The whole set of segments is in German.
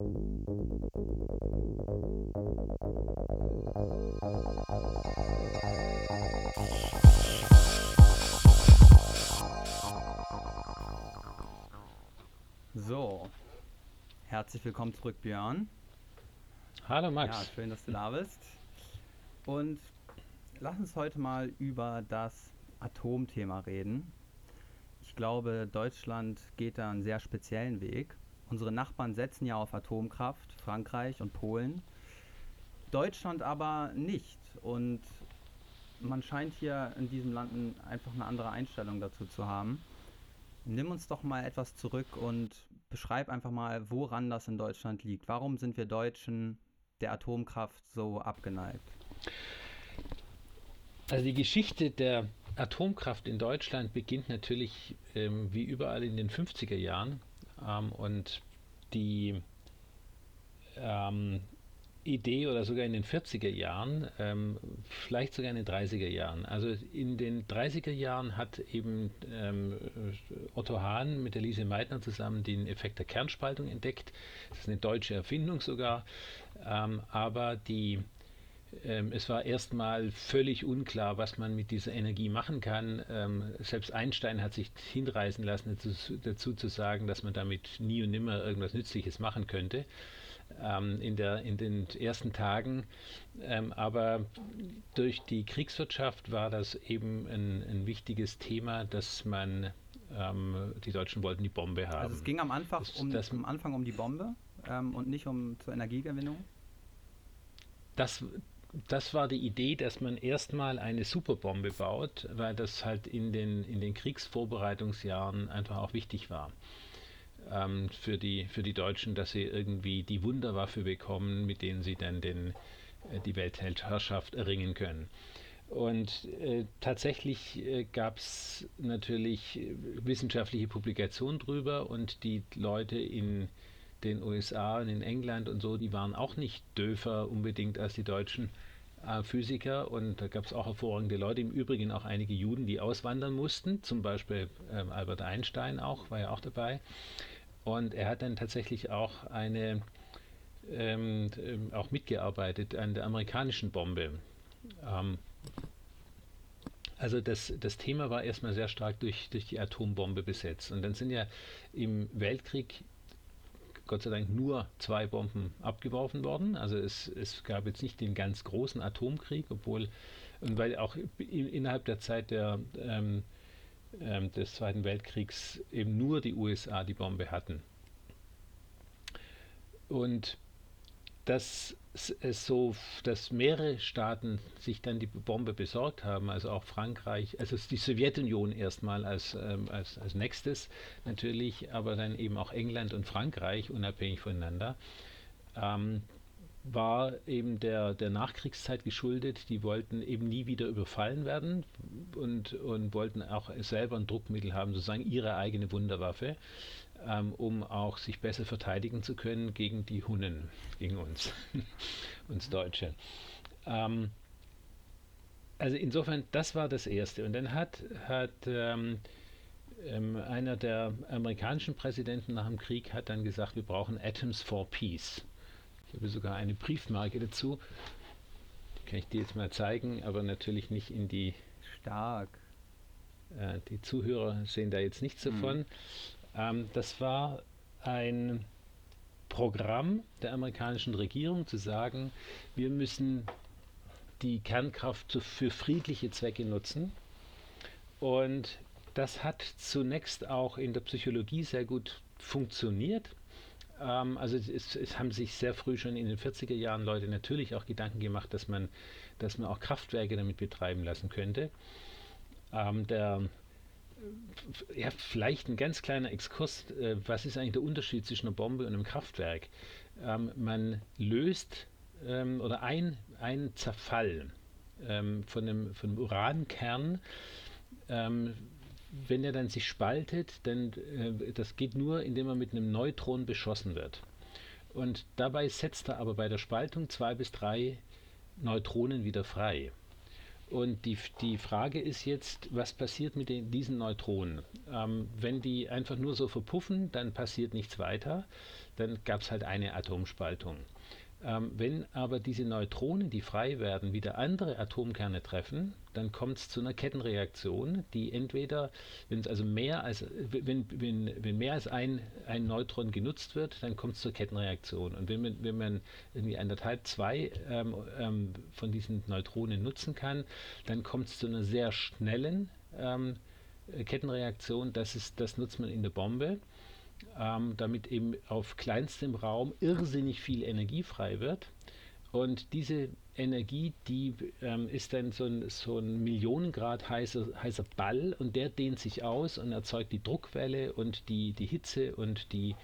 So, herzlich willkommen zurück, Björn. Hallo Max. Ja, schön, dass du da bist. Und lass uns heute mal über das Atomthema reden. Ich glaube, Deutschland geht da einen sehr speziellen Weg. Unsere Nachbarn setzen ja auf Atomkraft, Frankreich und Polen. Deutschland aber nicht. Und man scheint hier in diesem Land einfach eine andere Einstellung dazu zu haben. Nimm uns doch mal etwas zurück und beschreib einfach mal, woran das in Deutschland liegt. Warum sind wir Deutschen der Atomkraft so abgeneigt? Also die Geschichte der Atomkraft in Deutschland beginnt natürlich ähm, wie überall in den 50er Jahren ähm, und die ähm, Idee oder sogar in den 40er Jahren, ähm, vielleicht sogar in den 30er Jahren. Also in den 30er Jahren hat eben ähm, Otto Hahn mit der Lise Meitner zusammen den Effekt der Kernspaltung entdeckt. Das ist eine deutsche Erfindung sogar. Ähm, aber die ähm, es war erstmal völlig unklar, was man mit dieser Energie machen kann. Ähm, selbst Einstein hat sich hinreißen lassen, dazu, dazu, zu sagen, dass man damit nie und nimmer irgendwas Nützliches machen könnte. Ähm, in, der, in den ersten Tagen. Aber durch die Kriegswirtschaft war das eben ein, ein wichtiges Thema, dass man, die Deutschen wollten die Bombe haben. Also es ging am Anfang, das, um, das, am Anfang um die Bombe und nicht um zur Energiegewinnung? Das, das war die Idee, dass man erstmal eine Superbombe baut, weil das halt in den, in den Kriegsvorbereitungsjahren einfach auch wichtig war ähm, für, die, für die Deutschen, dass sie irgendwie die Wunderwaffe bekommen, mit denen sie dann den, äh, die Weltherrschaft erringen können. Und äh, tatsächlich äh, gab es natürlich äh, wissenschaftliche Publikationen drüber und die Leute in den USA und in England und so, die waren auch nicht döfer unbedingt als die deutschen äh, Physiker und da gab es auch hervorragende Leute, im Übrigen auch einige Juden, die auswandern mussten, zum Beispiel ähm, Albert Einstein auch, war ja auch dabei. Und er hat dann tatsächlich auch eine ähm, ähm auch mitgearbeitet an der amerikanischen Bombe. Ähm, also das, das Thema war erstmal sehr stark durch, durch die Atombombe besetzt. Und dann sind ja im Weltkrieg Gott sei Dank nur zwei Bomben abgeworfen worden. Also es, es gab jetzt nicht den ganz großen Atomkrieg, obwohl, und weil auch innerhalb der Zeit der, ähm, ähm, des Zweiten Weltkriegs eben nur die USA die Bombe hatten. Und dass es so, dass mehrere Staaten sich dann die Bombe besorgt haben, also auch Frankreich, also die Sowjetunion erstmal als, ähm, als, als nächstes natürlich, aber dann eben auch England und Frankreich unabhängig voneinander, ähm, war eben der, der Nachkriegszeit geschuldet. Die wollten eben nie wieder überfallen werden und, und wollten auch selber ein Druckmittel haben, sozusagen ihre eigene Wunderwaffe ähm, um auch sich besser verteidigen zu können gegen die Hunnen, gegen uns, uns Deutsche. Ähm, also insofern, das war das Erste. Und dann hat, hat ähm, ähm, einer der amerikanischen Präsidenten nach dem Krieg hat dann gesagt, wir brauchen Atoms for Peace. Ich habe sogar eine Briefmarke dazu. Die kann ich dir jetzt mal zeigen, aber natürlich nicht in die. Stark. Äh, die Zuhörer sehen da jetzt nichts mhm. Ähm, das war ein Programm der amerikanischen Regierung zu sagen, wir müssen die Kernkraft für friedliche Zwecke nutzen. Und das hat zunächst auch in der Psychologie sehr gut funktioniert. Ähm, also es, es, haben sich sehr früh schon in den 40er Jahren Leute natürlich auch Gedanken gemacht, dass man, dass man auch Kraftwerke damit betreiben lassen könnte. Ähm, der ja, vielleicht ein ganz kleiner Exkurs. Äh, was ist eigentlich der Unterschied zwischen einer Bombe und einem Kraftwerk? Ähm, man löst ähm, oder ein, ein Zerfall ähm, von, einem, von einem Urankern, ähm, wenn er dann sich spaltet, dann äh, das geht nur, indem er mit einem Neutron beschossen wird. Und dabei setzt er aber bei der Spaltung zwei bis drei Neutronen wieder frei. Und die, die Frage ist jetzt, was passiert mit den, diesen Neutronen? Ähm, wenn die einfach nur so verpuffen, dann passiert nichts weiter. Dann gab es halt eine Atomspaltung. Ähm, wenn aber diese Neutronen, die frei werden, wieder andere Atomkerne treffen, dann kommt es zu einer Kettenreaktion, die entweder, wenn es also mehr als, wenn, wenn, wenn mehr als ein, ein Neutron genutzt wird, dann kommt es zur Kettenreaktion. Und wenn man, wenn man irgendwie anderthalb, zwei ähm, ähm, von diesen Neutronen nutzen kann, dann kommt es zu einer sehr schnellen ähm, Kettenreaktion. Das, ist, das nutzt man in der Bombe ähm, damit eben auf kleinstem Raum irrsinnig viel Energie frei wird. Und diese Energie, die ähm, ist dann so ein, so ein Millionengrad heißer, heißer Ball und der dehnt sich aus und erzeugt die Druckwelle und die, die Hitze und die,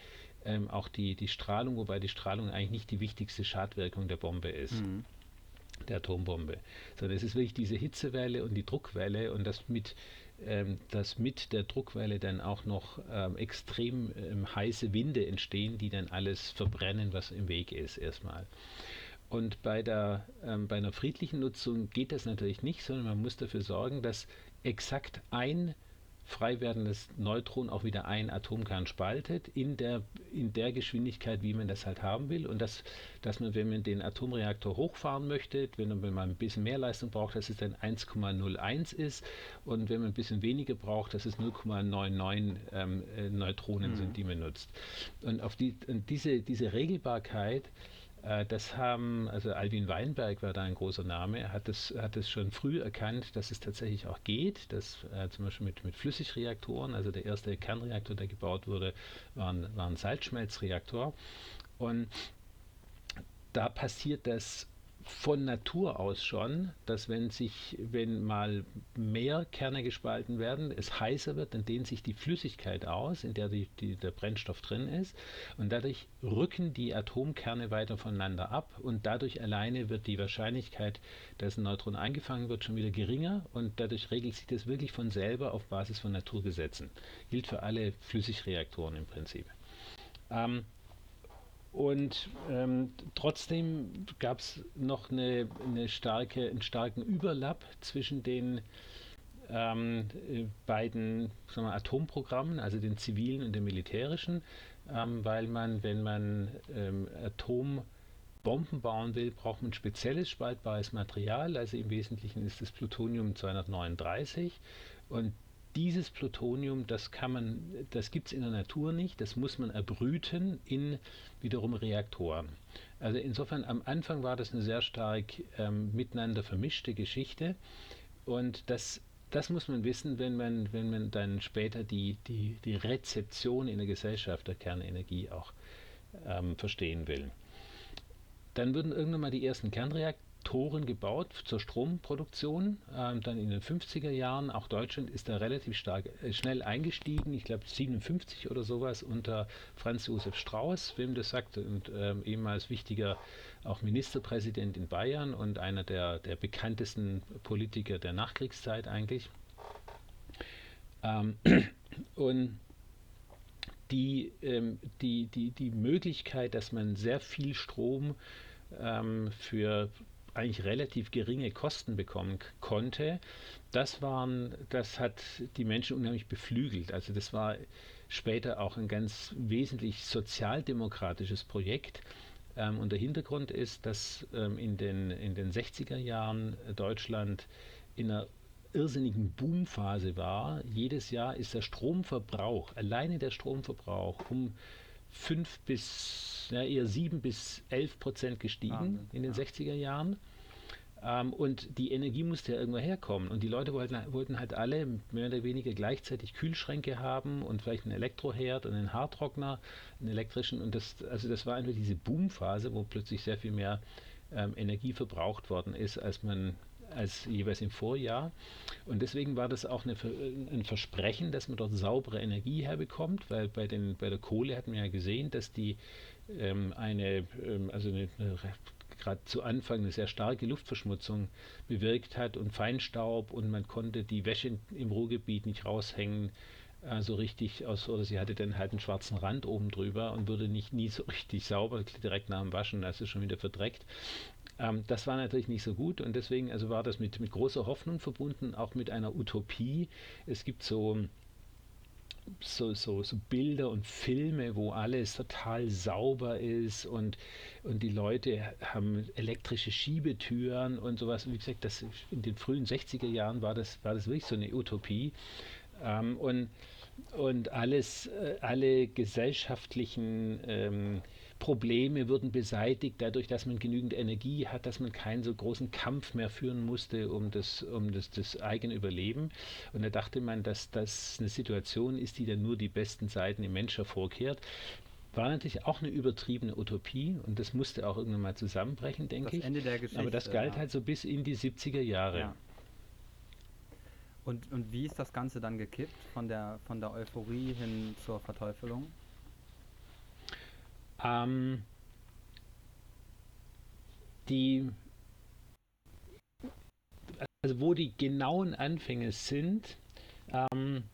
ähm, auch die, die Strahlung, wobei die Strahlung eigentlich nicht die wichtigste Schadwirkung der Bombe ist. Mhm. Der Atombombe. Sondern es ist wirklich diese Hitzewelle und die Druckwelle und das mit ähm, dass mit der Druckwelle dann auch noch ähm, extrem ähm, heiße Winde entstehen, die dann alles verbrennen, was im Weg ist erstmal. Und bei, der, ähm, bei einer friedlichen Nutzung geht das natürlich nicht, sondern man muss dafür sorgen, dass exakt ein frei werdendes Neutron auch wieder ein Atomkern spaltet in der, in der Geschwindigkeit, wie man das halt haben will. Und das, dass man, wenn man den Atomreaktor hochfahren möchte, wenn man, wenn man ein bisschen mehr Leistung braucht, dass es dann 1,01 ist. Und wenn man ein bisschen weniger braucht, dass es 0,99 ähm, äh, Neutronen mhm. sind, die man nutzt. Und auf die, und diese, diese Regelbarkeit, das haben, also Alvin Weinberg war da ein großer Name, hat es hat es schon früh erkannt, dass es tatsächlich auch geht, dass äh, zum Beispiel mit, mit Flüssigreaktoren, also der erste Kernreaktor, der gebaut wurde, war ein, war ein Salzschmelzreaktor. Und da passiert das von Natur aus schon, dass wenn sich, wenn mal mehr Kerne gespalten werden, es heißer wird, dann dehnt sich die Flüssigkeit aus, in der die, die, der Brennstoff drin ist und dadurch rücken die Atomkerne weiter voneinander ab und dadurch alleine wird die Wahrscheinlichkeit, dass ein Neutron eingefangen wird, schon wieder geringer und dadurch regelt sich das wirklich von selber auf Basis von Naturgesetzen. Gilt für alle Flüssigreaktoren im Prinzip. Ähm, und ähm, trotzdem gab es noch eine, eine starke, einen starken Überlapp zwischen den ähm, beiden wir, Atomprogrammen, also den zivilen und den militärischen, ähm, weil man, wenn man ähm, Atombomben bauen will, braucht man spezielles spaltbares Material. Also im Wesentlichen ist das Plutonium 239 und dieses Plutonium, das kann man, das gibt es in der Natur nicht, das muss man erbrüten in wiederum Reaktoren. Also insofern am Anfang war das eine sehr stark ähm, miteinander vermischte Geschichte und das, das muss man wissen, wenn man, wenn man dann später die, die, die Rezeption in der Gesellschaft der Kernenergie auch ähm, verstehen will. Dann würden irgendwann mal die ersten Kernreaktoren Motoren gebaut zur Stromproduktion, ähm, dann in den 50er Jahren. Auch Deutschland ist da relativ stark äh, schnell eingestiegen, ich glaube 57 oder sowas unter Franz Josef Strauß, wem das sagt, und ähm, ehemals wichtiger auch Ministerpräsident in Bayern und einer der, der bekanntesten Politiker der Nachkriegszeit eigentlich. Ähm, und die, ähm, die, die, die Möglichkeit, dass man sehr viel Strom ähm, für eigentlich relativ geringe Kosten bekommen konnte, das waren, das hat die Menschen unheimlich beflügelt. Also das war später auch ein ganz wesentlich sozialdemokratisches Projekt. Ähm, und der Hintergrund ist, dass ähm, in, den, in den 60er Jahren Deutschland in einer irrsinnigen Boomphase war. Jedes Jahr ist der Stromverbrauch, alleine der Stromverbrauch, um 5 bis, ja, eher 7 bis 11 Prozent gestiegen Wahnsinn, in den ja. 60er Jahren. Ähm, und die Energie musste ja irgendwo herkommen. Und die Leute wollten, wollten halt alle mehr oder weniger gleichzeitig Kühlschränke haben und vielleicht einen Elektroherd und einen Haartrockner, einen elektrischen. Und das, also das war einfach diese Boomphase, wo plötzlich sehr viel mehr ähm, Energie verbraucht worden ist, als man als jeweils im Vorjahr. Und deswegen war das auch eine, ein Versprechen, dass man dort saubere Energie herbekommt, weil bei, den, bei der Kohle hat man ja gesehen, dass die ähm, eine, ähm, also eine, eine gerade zu Anfang eine sehr starke Luftverschmutzung bewirkt hat und Feinstaub und man konnte die Wäsche im Ruhrgebiet nicht raushängen so richtig aus, oder sie hatte dann halt einen schwarzen Rand oben drüber und wurde nicht nie so richtig sauber, direkt nach dem Waschen, also schon wieder verdreckt. Ähm, das war natürlich nicht so gut und deswegen also war das mit, mit großer Hoffnung verbunden, auch mit einer Utopie. Es gibt so so, so, so Bilder und Filme, wo alles total sauber ist und, und die Leute haben elektrische Schiebetüren und sowas. Wie gesagt, das, in den frühen 60er Jahren war das, war das wirklich so eine Utopie. Ähm, und, und alles, äh, alle gesellschaftlichen ähm, Probleme wurden beseitigt, dadurch, dass man genügend Energie hat, dass man keinen so großen Kampf mehr führen musste um das, um das, das eigene Überleben. Und da dachte man, dass das eine Situation ist, die dann nur die besten Seiten im Mensch hervorkehrt. War natürlich auch eine übertriebene Utopie und das musste auch irgendwann mal zusammenbrechen, denke das ich. Ende der Geschichte, Aber das galt ja. halt so bis in die 70er Jahre. Ja. Und, und wie ist das Ganze dann gekippt von der, von der Euphorie hin zur Verteufelung? Ähm, die, also wo die genauen Anfänge sind, ähm,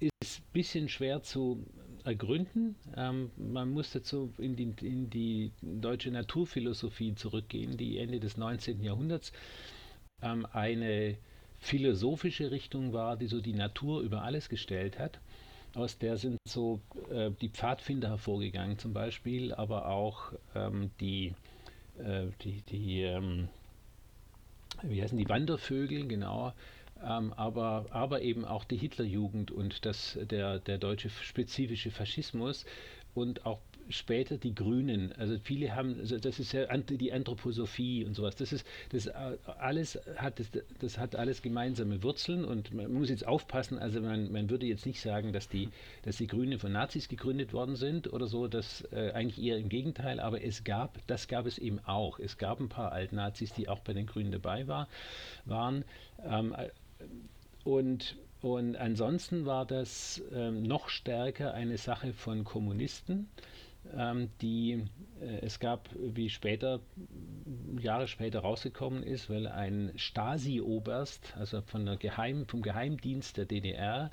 ist ein bisschen schwer zu ergründen. Ähm, man muss dazu in die, in die deutsche Naturphilosophie zurückgehen, die Ende des 19. Jahrhunderts ähm, eine philosophische Richtung war, die so die Natur über alles gestellt hat aus der sind so äh, die Pfadfinder hervorgegangen zum Beispiel, aber auch ähm, die, äh, die, die ähm, wie heißen die Wandervögel, genau, ähm, aber, aber eben auch die Hitlerjugend und das, der, der deutsche spezifische Faschismus und auch später die Grünen. Also viele haben, also das ist ja die Anthroposophie und sowas. Das ist das äh, alles hat das, das hat alles gemeinsame Wurzeln und man muss jetzt aufpassen. Also man, man würde jetzt nicht sagen, dass die dass die Grünen von Nazis gegründet worden sind oder so. Das äh, eigentlich eher im Gegenteil. Aber es gab das gab es eben auch. Es gab ein paar Altnazis, die auch bei den Grünen dabei war, waren. Ähm, und und ansonsten war das ähm, noch stärker eine Sache von Kommunisten, ähm, die äh, es gab, wie später, Jahre später rausgekommen ist, weil ein Stasi-Oberst, also von der Geheim, vom Geheimdienst der DDR,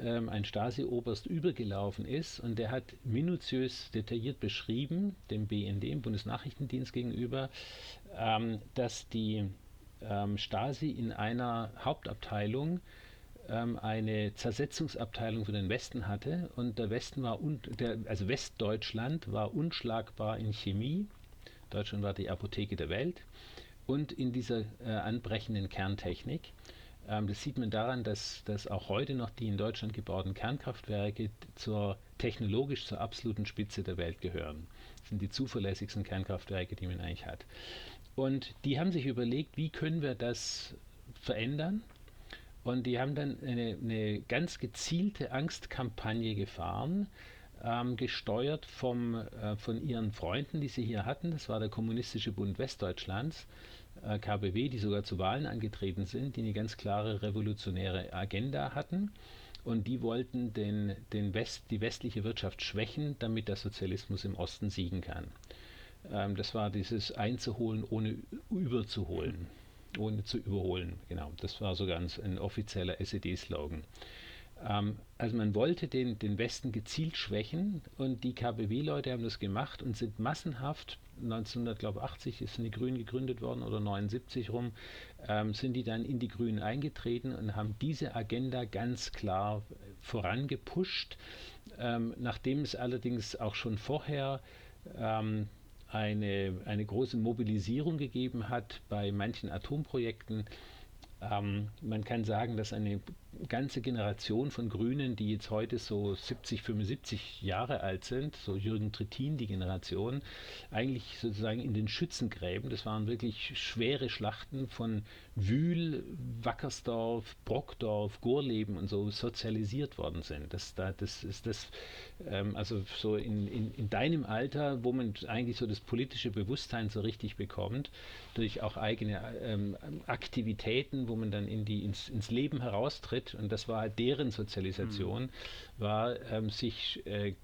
ähm, ein Stasi-Oberst übergelaufen ist und der hat minutiös detailliert beschrieben, dem BND, dem Bundesnachrichtendienst gegenüber, ähm, dass die ähm, Stasi in einer Hauptabteilung ähm, eine Zersetzungsabteilung für den Westen hatte und der Westen war un der, also Westdeutschland war unschlagbar in Chemie. Deutschland war die Apotheke der Welt und in dieser äh, anbrechenden Kerntechnik. Ähm, das sieht man daran, dass, dass auch heute noch die in Deutschland gebauten Kernkraftwerke zur technologisch zur absoluten Spitze der Welt gehören. Das sind die zuverlässigsten Kernkraftwerke, die man eigentlich hat. Und die haben sich überlegt, wie können wir das verändern? Und die haben dann eine, eine ganz gezielte Angstkampagne gefahren, ähm, gesteuert vom, äh, von ihren Freunden, die sie hier hatten. Das war der Kommunistische Bund Westdeutschlands, äh, KBW, die sogar zu Wahlen angetreten sind, die eine ganz klare revolutionäre Agenda hatten. Und die wollten den, den West, die westliche Wirtschaft schwächen, damit der Sozialismus im Osten siegen kann. Ähm, das war dieses Einzuholen, ohne überzuholen ohne zu überholen. Genau, das war sogar ein, ein offizieller SED-Slogan. Ähm, also man wollte den, den Westen gezielt schwächen und die KBW-Leute haben das gemacht und sind massenhaft, 1980 sind die Grünen gegründet worden oder 79 rum, ähm, sind die dann in die Grünen eingetreten und haben diese Agenda ganz klar vorangepusht, ähm, nachdem es allerdings auch schon vorher ähm, eine, eine große Mobilisierung gegeben hat bei manchen Atomprojekten. Ähm, man kann sagen, dass eine ganze Generation von Grünen, die jetzt heute so 70, 75 Jahre alt sind, so Jürgen Trittin, die Generation, eigentlich sozusagen in den Schützengräben, das waren wirklich schwere Schlachten von Wühl, Wackersdorf, Brockdorf, Gorleben und so sozialisiert worden sind. Das, das ist das, ähm, also so in, in, in deinem Alter, wo man eigentlich so das politische Bewusstsein so richtig bekommt, durch auch eigene ähm, Aktivitäten, wo man dann in die, ins, ins Leben heraustritt, und das war deren Sozialisation, mhm. war ähm, sich äh,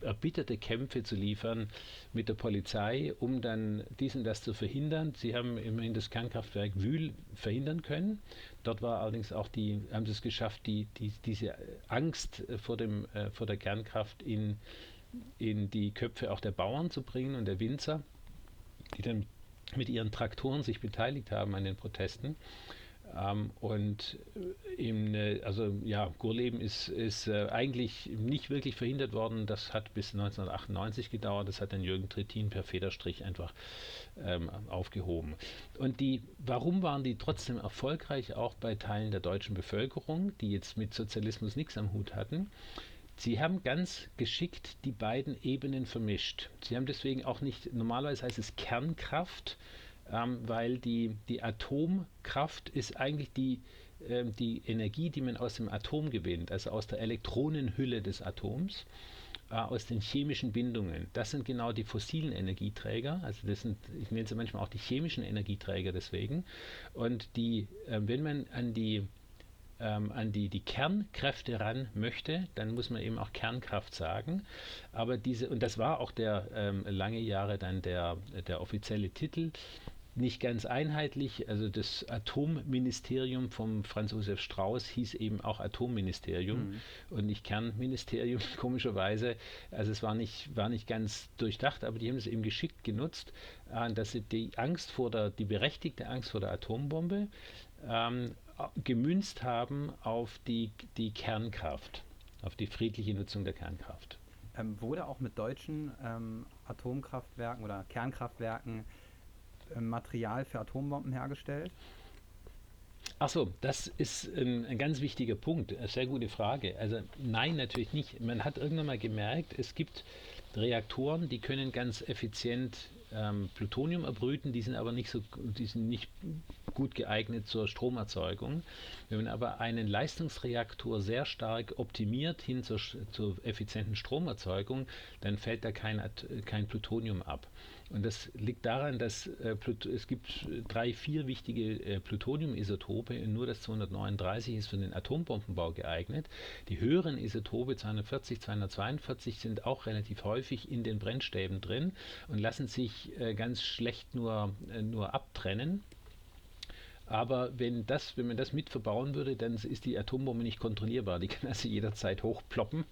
erbitterte Kämpfe zu liefern mit der Polizei, um dann dies und das zu verhindern. Sie haben immerhin das Kernkraftwerk Wühl verhindern können. Dort war allerdings auch die, haben sie es geschafft, die, die, diese Angst vor, dem, äh, vor der Kernkraft in, in die Köpfe auch der Bauern zu bringen und der Winzer, die dann mit ihren Traktoren sich beteiligt haben an den Protesten. Ähm, und im, äh, also ja, Gurleben ist, ist äh, eigentlich nicht wirklich verhindert worden. Das hat bis 1998 gedauert. Das hat dann Jürgen Trittin per Federstrich einfach ähm, aufgehoben. Und die, warum waren die trotzdem erfolgreich, auch bei Teilen der deutschen Bevölkerung, die jetzt mit Sozialismus nichts am Hut hatten? Sie haben ganz geschickt die beiden Ebenen vermischt. Sie haben deswegen auch nicht, normalerweise heißt es Kernkraft, ähm, weil die, die Atomkraft ist eigentlich die, ähm, die Energie, die man aus dem Atom gewinnt, also aus der Elektronenhülle des Atoms, äh, aus den chemischen Bindungen. Das sind genau die fossilen Energieträger, also das sind, ich nenne sie manchmal auch die chemischen Energieträger deswegen. Und die, äh, wenn man an die ähm, an die, die Kernkräfte ran möchte, dann muss man eben auch Kernkraft sagen. Aber diese, und das war auch der ähm, lange Jahre dann der, der offizielle Titel, nicht ganz einheitlich. Also das Atomministerium vom Franz Josef Strauß hieß eben auch Atomministerium mhm. und nicht Kernministerium, komischerweise. Also es war nicht, war nicht ganz durchdacht, aber die haben es eben geschickt genutzt, äh, dass sie die Angst vor der, die berechtigte Angst vor der Atombombe ähm, gemünzt haben auf die, die Kernkraft, auf die friedliche Nutzung der Kernkraft. Ähm, wurde auch mit deutschen ähm, Atomkraftwerken oder Kernkraftwerken Material für Atombomben hergestellt? Achso, das ist ein, ein, ganz wichtiger Punkt. Sehr gute Frage. Also nein, natürlich nicht. Man hat irgendwann mal gemerkt, es gibt Reaktoren, die können ganz effizient ähm, Plutonium erbrüten, die sind aber nicht so, die sind nicht gut geeignet zur Stromerzeugung. Wenn man aber einen Leistungsreaktor sehr stark optimiert hin zur, zur effizienten Stromerzeugung, dann fällt da kein, kein Plutonium ab. Und das liegt daran, dass äh, es gibt drei, vier wichtige äh, Plutoniumisotope und nur das 239 ist für den Atombombenbau geeignet. Die höheren Isotope 240, 242 sind auch relativ häufig in den Brennstäben drin und lassen sich äh, ganz schlecht nur, äh, nur abtrennen. Aber wenn, das, wenn man das mit verbauen würde, dann ist die Atombombe nicht kontrollierbar. Die kann also jederzeit hochploppen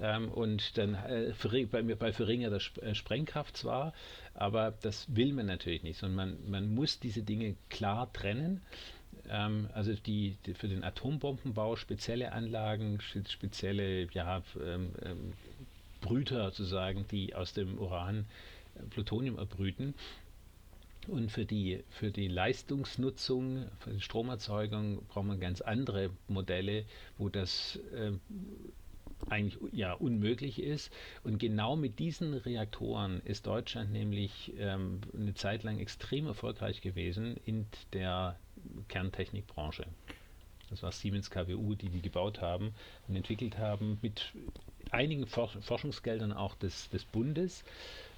ähm, und dann äh, bei, bei verringerter äh, Sprengkraft zwar, aber das will man natürlich nicht, sondern man, man muss diese Dinge klar trennen. Ähm, also die, die, für den Atombombenbau spezielle Anlagen, spezielle ja, ähm, ähm, Brüter sozusagen, die aus dem Uran äh, Plutonium erbrüten. Und für die, für die Leistungsnutzung, für die Stromerzeugung braucht man ganz andere Modelle, wo das äh, eigentlich ja unmöglich ist. Und genau mit diesen Reaktoren ist Deutschland nämlich ähm, eine Zeit lang extrem erfolgreich gewesen in der Kerntechnikbranche. Das war Siemens KWU, die die gebaut haben und entwickelt haben mit einigen Forschungsgeldern auch des, des Bundes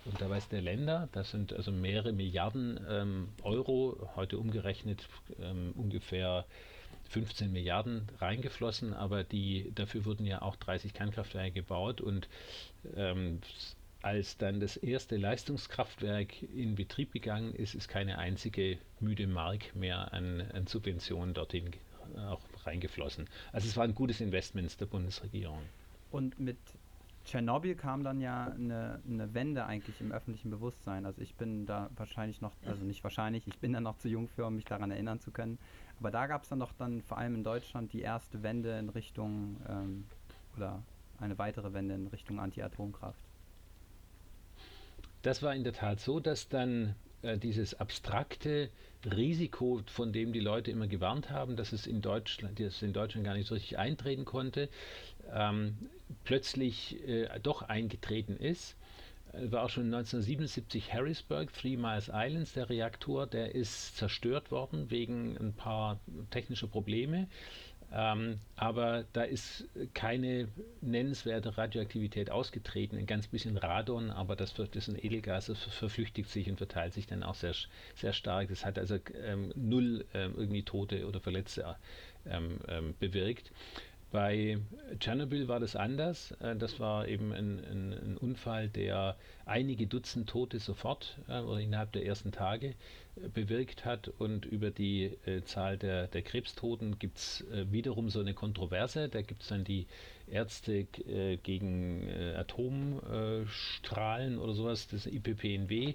ist der Länder. Das sind also mehrere Milliarden ähm, Euro, heute umgerechnet ähm, ungefähr 15 Milliarden reingeflossen, aber die, dafür wurden ja auch 30 Kernkraftwerke gebaut und ähm, als dann das erste Leistungskraftwerk in Betrieb gegangen ist, ist keine einzige müde Mark mehr an, an Subventionen dorthin auch reingeflossen. Also es war ein gutes Investment der Bundesregierung. Und mit Tschernobyl kam dann ja eine, eine Wende eigentlich im öffentlichen Bewusstsein. Also ich bin da wahrscheinlich noch, also nicht wahrscheinlich, ich bin da noch zu jung für, um mich daran erinnern zu können. Aber da gab es dann doch dann vor allem in Deutschland die erste Wende in Richtung ähm, oder eine weitere Wende in Richtung Anti-Atomkraft. Das war in der Tat so, dass dann äh, dieses abstrakte Risiko, von dem die Leute immer gewarnt haben, dass es in Deutschland, dass in Deutschland gar nicht so richtig eintreten konnte, ähm, plötzlich äh, doch eingetreten ist. Äh, war auch schon 1977 Harrisburg, Three Miles Islands, der Reaktor, der ist zerstört worden wegen ein paar technischer Probleme. Ähm, aber da ist keine nennenswerte Radioaktivität ausgetreten, ein ganz bisschen Radon, aber das, das ein Edelgas, das verflüchtigt sich und verteilt sich dann auch sehr, sehr stark. Das hat also ähm, null ähm, irgendwie Tote oder Verletzte ähm, ähm, bewirkt. Bei Tschernobyl war das anders. Äh, das war eben ein, ein, ein Unfall, der einige Dutzend Tote sofort äh, oder innerhalb der ersten Tage bewirkt hat. Und über die Zahl der, der Krebstoten gibt es wiederum so eine Kontroverse. Da gibt es dann die Ärzte äh, gegen äh, Atomstrahlen oder sowas, das IPPNW,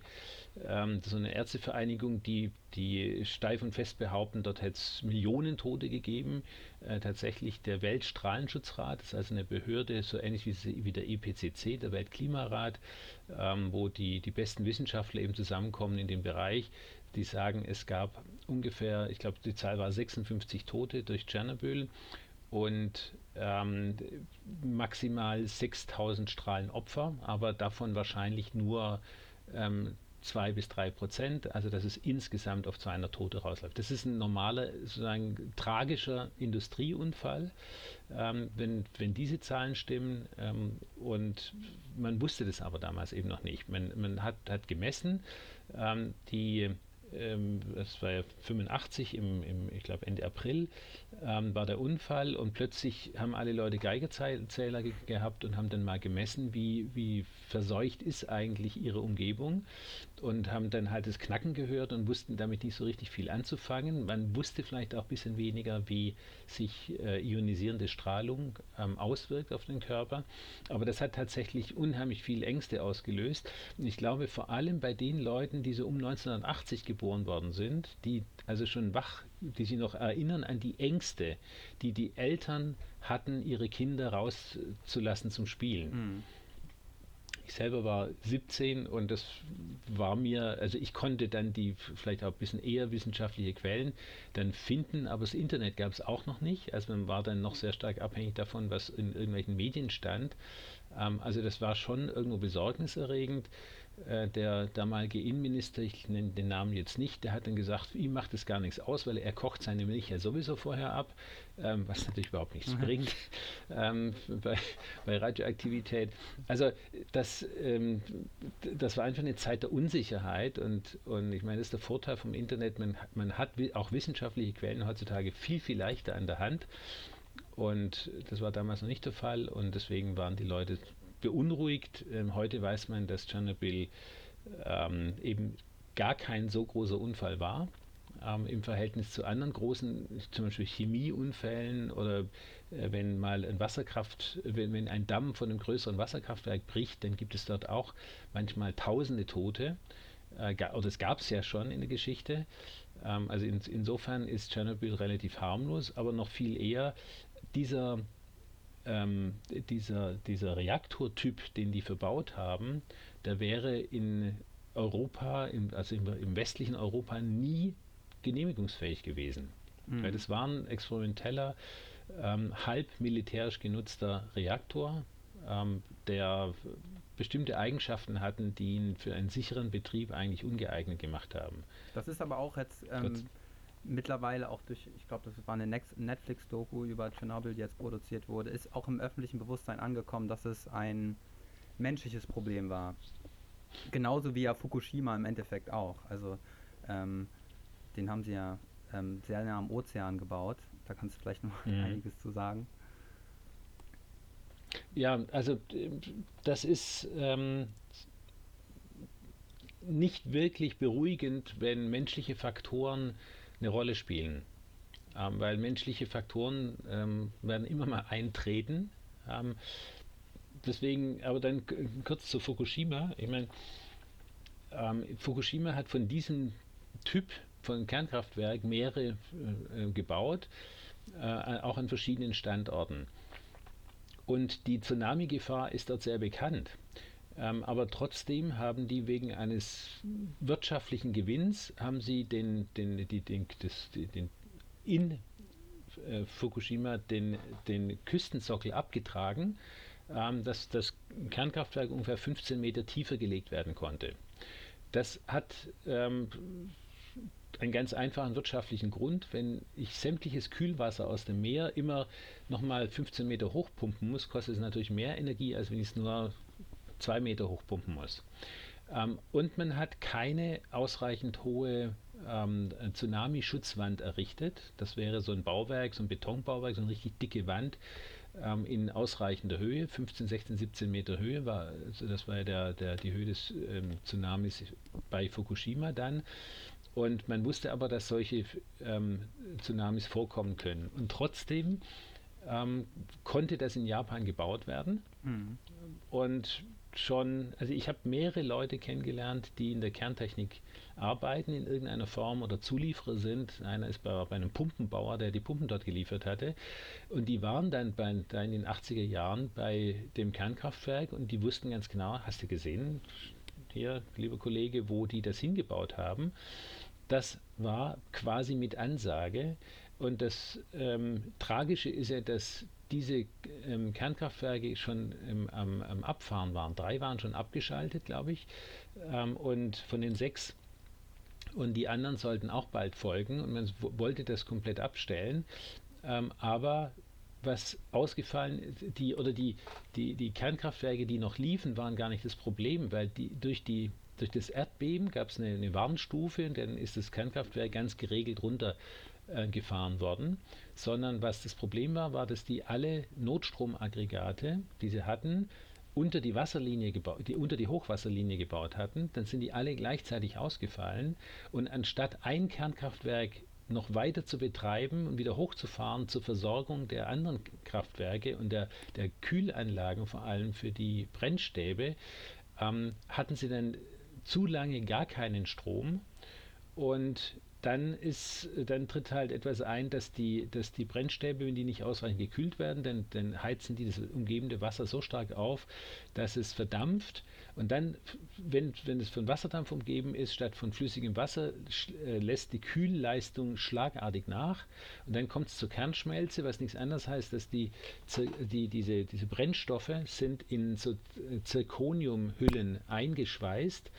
ähm, ist eine Ärztevereinigung, die, die steif und fest behaupten, dort hätte es Millionen Tote gegeben. Äh, tatsächlich der Weltstrahlenschutzrat, das ist also eine Behörde, so ähnlich wie, wie der IPCC, der Weltklimarat, ähm, wo die, die besten Wissenschaftler eben zusammenkommen in dem Bereich, die sagen, es gab ungefähr, ich glaube, die Zahl war 56 Tote durch Tschernobyl und ähm, maximal 6000 Strahlenopfer, aber davon wahrscheinlich nur ähm, 2 bis 3 Prozent, also dass es insgesamt auf 200 Tote rausläuft. Das ist ein normaler, sozusagen tragischer Industrieunfall, ähm, wenn, wenn diese Zahlen stimmen. Ähm, und man wusste das aber damals eben noch nicht. Man, man hat, hat gemessen, ähm, die ähm, das war ja 85, im, im ich glaube Ende April, ähm, war der Unfall und plötzlich haben alle Leute Geigerzähler ge gehabt und haben dann mal gemessen, wie, wie verseucht ist eigentlich ihre Umgebung und haben dann halt das Knacken gehört und wussten damit nicht so richtig viel anzufangen. Man wusste vielleicht auch ein bisschen weniger, wie sich äh, ionisierende Strahlung ähm, auswirkt auf den Körper. Aber das hat tatsächlich unheimlich viel Ängste ausgelöst. Und ich glaube vor allem bei den Leuten, die so um 1980 geboren worden sind, die also schon wach, die sich noch erinnern an die Ängste, die die Eltern hatten, ihre Kinder rauszulassen zum Spielen. Mhm. Ich selber war 17 und das war mir, also ich konnte dann die vielleicht auch ein bisschen eher wissenschaftliche Quellen dann finden, aber das Internet gab es auch noch nicht. Also man war dann noch sehr stark abhängig davon, was in irgendwelchen Medien stand. Ähm, also das war schon irgendwo besorgniserregend. Äh, der damalige Innenminister, ich nenne den Namen jetzt nicht, der hat dann gesagt, ihm macht es gar nichts aus, weil er kocht seine Milch ja sowieso vorher ab, ähm, was natürlich überhaupt nichts mhm. bringt ähm, bei, bei, Radioaktivität. Also das, ähm, das war einfach eine Zeit der Unsicherheit und, und ich meine, das ist der Vorteil vom Internet, man, man hat auch wissenschaftliche Quellen heutzutage viel, viel leichter an der Hand. Und das war damals noch nicht der Fall und deswegen waren die Leute beunruhigt. Ähm, heute weiß man, dass Tschernobyl ähm, eben gar kein so großer Unfall war. Ähm, Im Verhältnis zu anderen großen, zum Beispiel Chemieunfällen oder äh, wenn mal ein Wasserkraft, wenn, wenn ein Damm von einem größeren Wasserkraftwerk bricht, dann gibt es dort auch manchmal tausende Tote. Äh, oder gab es ja schon in der Geschichte. Ähm, also in, insofern ist Tschernobyl relativ harmlos, aber noch viel eher dieser ähm, dieser, dieser Reaktortyp, den die verbaut haben, der wäre in Europa, im, also im, im, westlichen Europa nie genehmigungsfähig gewesen. Mhm. Weil das war ein experimenteller, ähm, halb militärisch genutzter Reaktor, ähm, der bestimmte Eigenschaften hatten, die ihn für einen sicheren Betrieb eigentlich ungeeignet gemacht haben. Das ist aber auch jetzt ähm, mittlerweile auch durch, ich glaube, das war eine Netflix-Doku über Tschernobyl, die jetzt produziert wurde, ist auch im öffentlichen Bewusstsein angekommen, dass es ein menschliches Problem war. Genauso wie ja Fukushima im Endeffekt auch. Also ähm, den haben sie ja ähm, sehr nah am Ozean gebaut. Da kannst du vielleicht noch mhm. einiges zu sagen. Ja, also das ist ähm, nicht wirklich beruhigend, wenn menschliche Faktoren eine Rolle spielen. Ähm, weil menschliche Faktoren ähm, werden immer mal eintreten. Ähm, deswegen, aber dann kurz zu Fukushima. Ich meine, ähm, Fukushima hat von diesem Typ von Kernkraftwerk mehrere äh, gebaut, äh, auch an verschiedenen Standorten. Und die Tsunami-Gefahr ist dort sehr bekannt. Ähm, aber trotzdem haben die wegen eines wirtschaftlichen Gewinns, haben sie den, den, die, den, das, den in äh, Fukushima den, den Küstensockel abgetragen, ähm, dass das Kernkraftwerk ungefähr 15 Meter tiefer gelegt werden konnte. Das hat ähm, einen ganz einfachen wirtschaftlichen Grund. Wenn ich sämtliches Kühlwasser aus dem Meer immer nochmal 15 Meter hochpumpen muss, kostet es natürlich mehr Energie, als wenn ich es nur zwei Meter hoch pumpen muss. Ähm, und man hat keine ausreichend hohe ähm, Tsunami-Schutzwand errichtet. Das wäre so ein Bauwerk, so ein Betonbauwerk, so eine richtig dicke Wand ähm, in ausreichender Höhe, 15, 16, 17 Meter Höhe war, also das war ja der, der, die Höhe des ähm, Tsunamis bei Fukushima dann. Und man wusste aber, dass solche ähm, Tsunamis vorkommen können. Und trotzdem ähm, konnte das in Japan gebaut werden. Mhm. Und schon, also ich habe mehrere Leute kennengelernt, die in der Kerntechnik arbeiten in irgendeiner Form oder Zulieferer sind. Einer ist bei, bei einem Pumpenbauer, der die Pumpen dort geliefert hatte. Und die waren dann bei, da in den 80er Jahren bei dem Kernkraftwerk und die wussten ganz genau, hast du gesehen, hier, lieber Kollege, wo die das hingebaut haben. Das war quasi mit Ansage. Und das ähm, Tragische ist ja, dass diese ähm, Kernkraftwerke schon ähm, am, am, Abfahren waren. Drei waren schon abgeschaltet, glaube ich. Ähm, und von den sechs und die anderen sollten auch bald folgen und man wollte das komplett abstellen. Ähm, aber was ausgefallen, die oder die, die, die Kernkraftwerke, die noch liefen, waren gar nicht das Problem, weil die durch die durch das Erdbeben gab es eine, eine, Warnstufe und dann ist das Kernkraftwerk ganz geregelt runtergefahren äh, worden. Sondern was das Problem war, war, dass die alle Notstromaggregate, die sie hatten, unter die Wasserlinie gebaut, die unter die Hochwasserlinie gebaut hatten, dann sind die alle gleichzeitig ausgefallen. Und anstatt ein Kernkraftwerk noch weiter zu betreiben und wieder hochzufahren zur Versorgung der anderen Kraftwerke und der, der Kühlanlagen, vor allem für die Brennstäbe, ähm, hatten sie dann zu lange gar keinen Strom. Und dann ist, dann tritt halt etwas ein, dass die, dass die Brennstäbe, wenn die nicht ausreichend gekühlt werden, dann, dann heizen die das umgebende Wasser so stark auf, dass es verdampft. Und dann, wenn, wenn es von Wasserdampf umgeben ist, statt von flüssigem Wasser, äh, lässt die Kühlleistung schlagartig nach. Und dann kommt es zur Kernschmelze, was nichts anderes heißt, dass die, die, diese, diese Brennstoffe sind in so Zirconiumhüllen eingeschweißt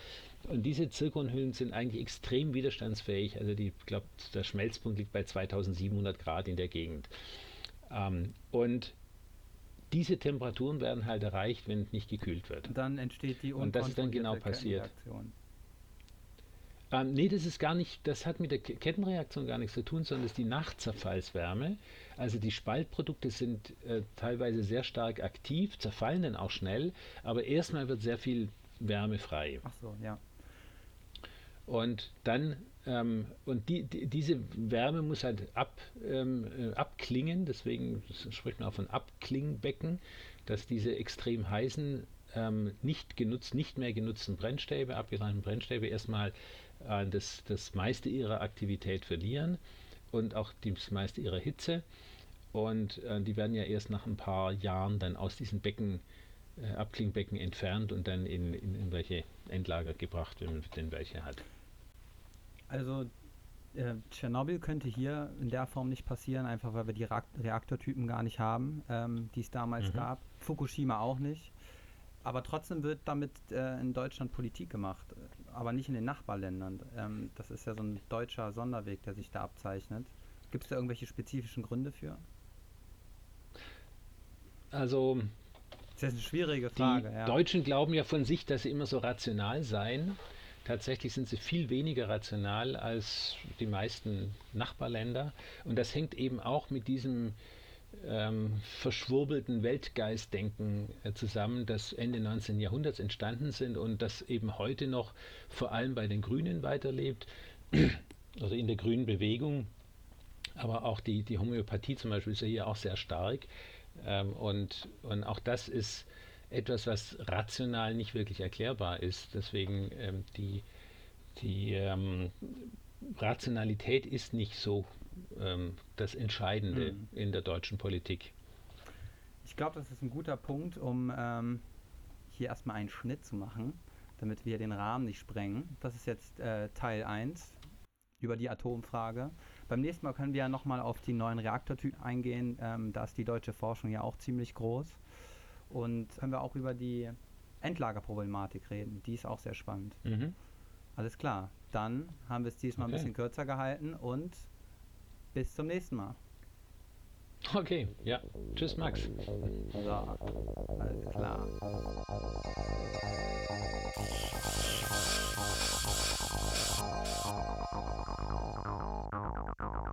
und diese Zirkonhüllen sind eigentlich extrem widerstandsfähig. Also die, ich glaube, der Schmelzpunkt liegt bei 2700 Grad in der Gegend. Ähm, und diese Temperaturen werden halt erreicht, wenn nicht gekühlt wird. Dann entsteht die Und das ist dann genau passiert. Ähm, nee, das ist gar nicht, das hat mit der Kettenreaktion gar nichts zu tun, sondern das ist die Nachtzerfallswärme. Also die Spaltprodukte sind äh, teilweise sehr stark aktiv, zerfallen dann auch schnell, aber erstmal wird sehr viel Wärme frei. Ach so, ja. Und dann, ähm, und die, die, diese Wärme muss halt ab, ähm, äh, abklingen, deswegen spricht man auch von Abklingbecken, dass diese extrem heißen, ähm, nicht genutzt, nicht mehr genutzten Brennstäbe, abgetrennten Brennstäbe erstmal äh, das, das meiste ihrer Aktivität verlieren und auch das meiste ihrer Hitze. Und äh, die werden ja erst nach ein paar Jahren dann aus diesen Becken äh, Abklingbecken entfernt und dann in, in, in welche Endlager gebracht, wenn man denn welche hat. Also äh, Tschernobyl könnte hier in der Form nicht passieren, einfach weil wir die Reaktortypen gar nicht haben, ähm, die es damals mhm. gab. Fukushima auch nicht. Aber trotzdem wird damit äh, in Deutschland Politik gemacht, aber nicht in den Nachbarländern. Ähm, das ist ja so ein deutscher Sonderweg, der sich da abzeichnet. Gibt es da irgendwelche spezifischen Gründe für? Also das ist eine schwierige Frage. Die ja. Deutschen glauben ja von sich, dass sie immer so rational seien. Tatsächlich sind sie viel weniger rational als die meisten Nachbarländer. Und das hängt eben auch mit diesem ähm, verschwurbelten Weltgeistdenken äh, zusammen, das Ende 19. Jahrhunderts entstanden sind und das eben heute noch vor allem bei den Grünen weiterlebt, also in der grünen Bewegung. Aber auch die, die Homöopathie zum Beispiel ist ja hier auch sehr stark. Ähm, und, und auch das ist etwas, was rational nicht wirklich erklärbar ist. Deswegen ähm, die, die ähm, Rationalität ist nicht so ähm, das Entscheidende mhm. in der deutschen Politik. Ich glaube, das ist ein guter Punkt, um ähm, hier erstmal einen Schnitt zu machen, damit wir den Rahmen nicht sprengen. Das ist jetzt äh, Teil 1 über die Atomfrage. Beim nächsten Mal können wir ja nochmal auf die neuen Reaktortypen eingehen. Ähm, da ist die deutsche Forschung ja auch ziemlich groß. Und können wir auch über die Endlagerproblematik reden. Die ist auch sehr spannend. Mhm. Alles klar. Dann haben wir es diesmal okay. ein bisschen kürzer gehalten und bis zum nächsten Mal. Okay, ja. Tschüss, Max. So, alles klar.